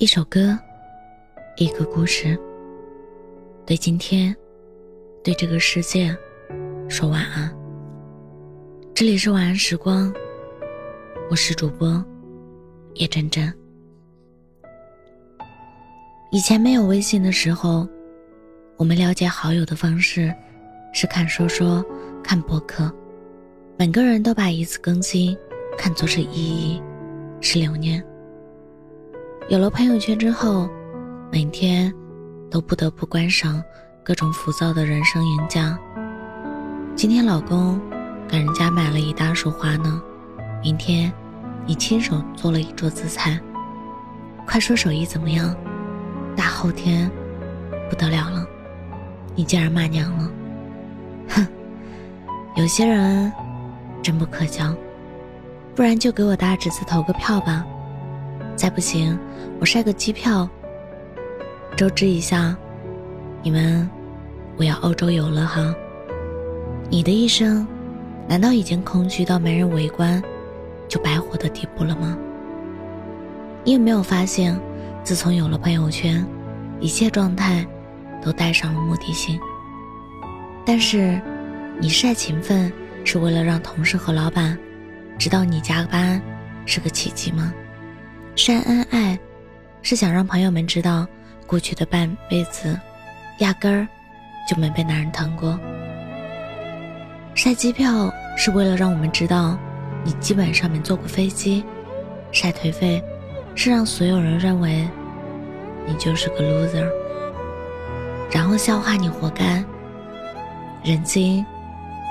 一首歌，一个故事，对今天，对这个世界，说晚安。这里是晚安时光，我是主播叶真真。以前没有微信的时候，我们了解好友的方式是看说说、看博客，每个人都把一次更新看作是意义，是留念。有了朋友圈之后，每天都不得不观赏各种浮躁的人生赢家。今天老公给人家买了一大束花呢，明天你亲手做了一桌子菜，快说手艺怎么样？大后天不得了了，你竟然骂娘了！哼，有些人真不可交，不然就给我大侄子投个票吧。再不行，我晒个机票，周知一下，你们我要欧洲游了哈。你的一生，难道已经空虚到没人围观就白活的地步了吗？你有没有发现，自从有了朋友圈，一切状态都带上了目的性？但是，你晒勤奋是为了让同事和老板知道你加班是个奇迹吗？晒恩爱，是想让朋友们知道，过去的半辈子，压根儿就没被男人疼过。晒机票是为了让我们知道，你基本上没坐过飞机。晒颓废，是让所有人认为，你就是个 loser，然后笑话你活该。人心，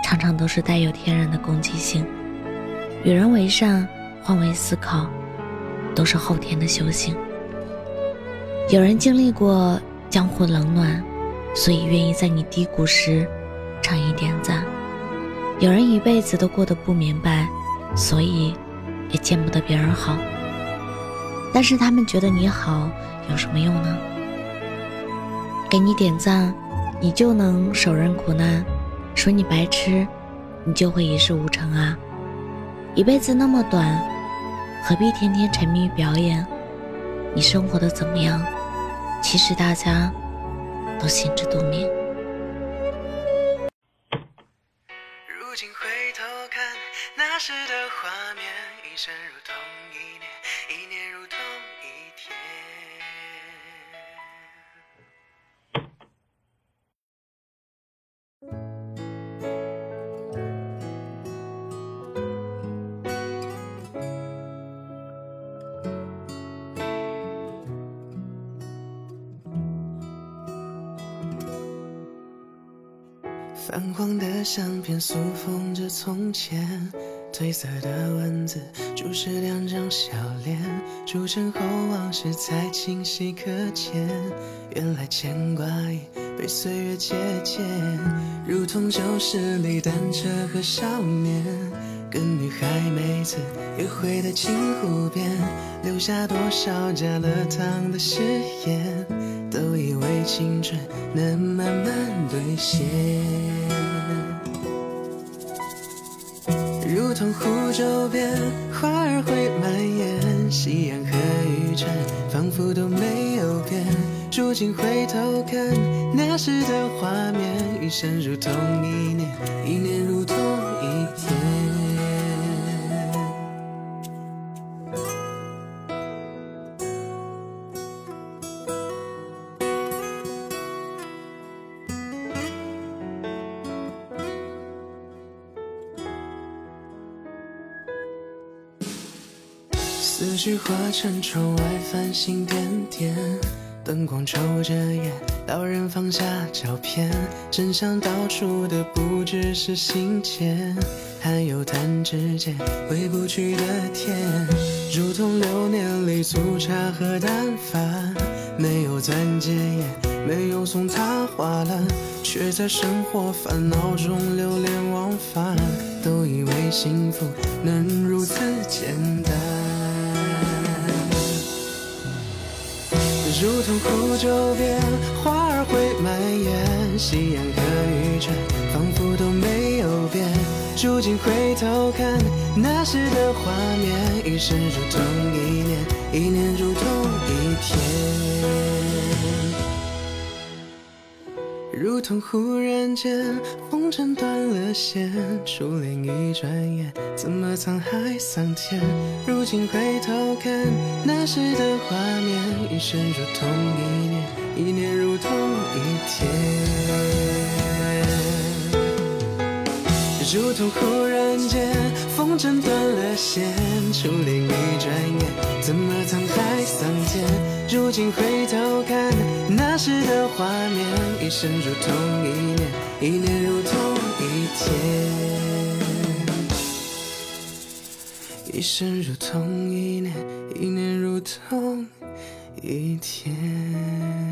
常常都是带有天然的攻击性。与人为善，换位思考。都是后天的修行。有人经历过江湖冷暖，所以愿意在你低谷时唱一点赞；有人一辈子都过得不明白，所以也见不得别人好。但是他们觉得你好有什么用呢？给你点赞，你就能手刃苦难；说你白痴，你就会一事无成啊！一辈子那么短。何必天天沉迷于表演？你生活的怎么样？其实大家都心知肚明。如今回头看那时的画面，一生如同一年，一年泛黄的相片塑封着从前，褪色的文字注视两张笑脸，铸成后往事才清晰可见。原来牵挂已被岁月借鉴，如同旧时里单车和少年，跟女孩每次约会的镜湖边，留下多少加了糖的誓言，都以为青春能慢慢兑现。如同湖周边，花儿会蔓延，夕阳和余尘仿佛都没有变。如今回头看那时的画面，一生如同一年，一年如同思绪化成窗外繁星点点，灯光抽着烟，老人放下照片，真相道出的不只是信笺，还有弹指间回不去的天。如同流年里粗茶和淡饭，没有钻戒也没有送他花篮，却在生活烦恼中流连忘返，都以为幸福能如此简单。如同湖周边，花儿会蔓延，夕阳和渔船仿佛都没有变。如今回头看那时的画面，一生如同一年，一年如同一天。同忽然间风筝断了线，初恋一转眼，怎么沧海桑田？如今回头看，那时的画面，一生如同一年，一年如同一天。如同忽然间，风筝断了线，初恋一转眼，怎么沧海桑田？如今回头看，那时的画面，一生如同一年，一年如同一天，一生如同一年，一年如同一天。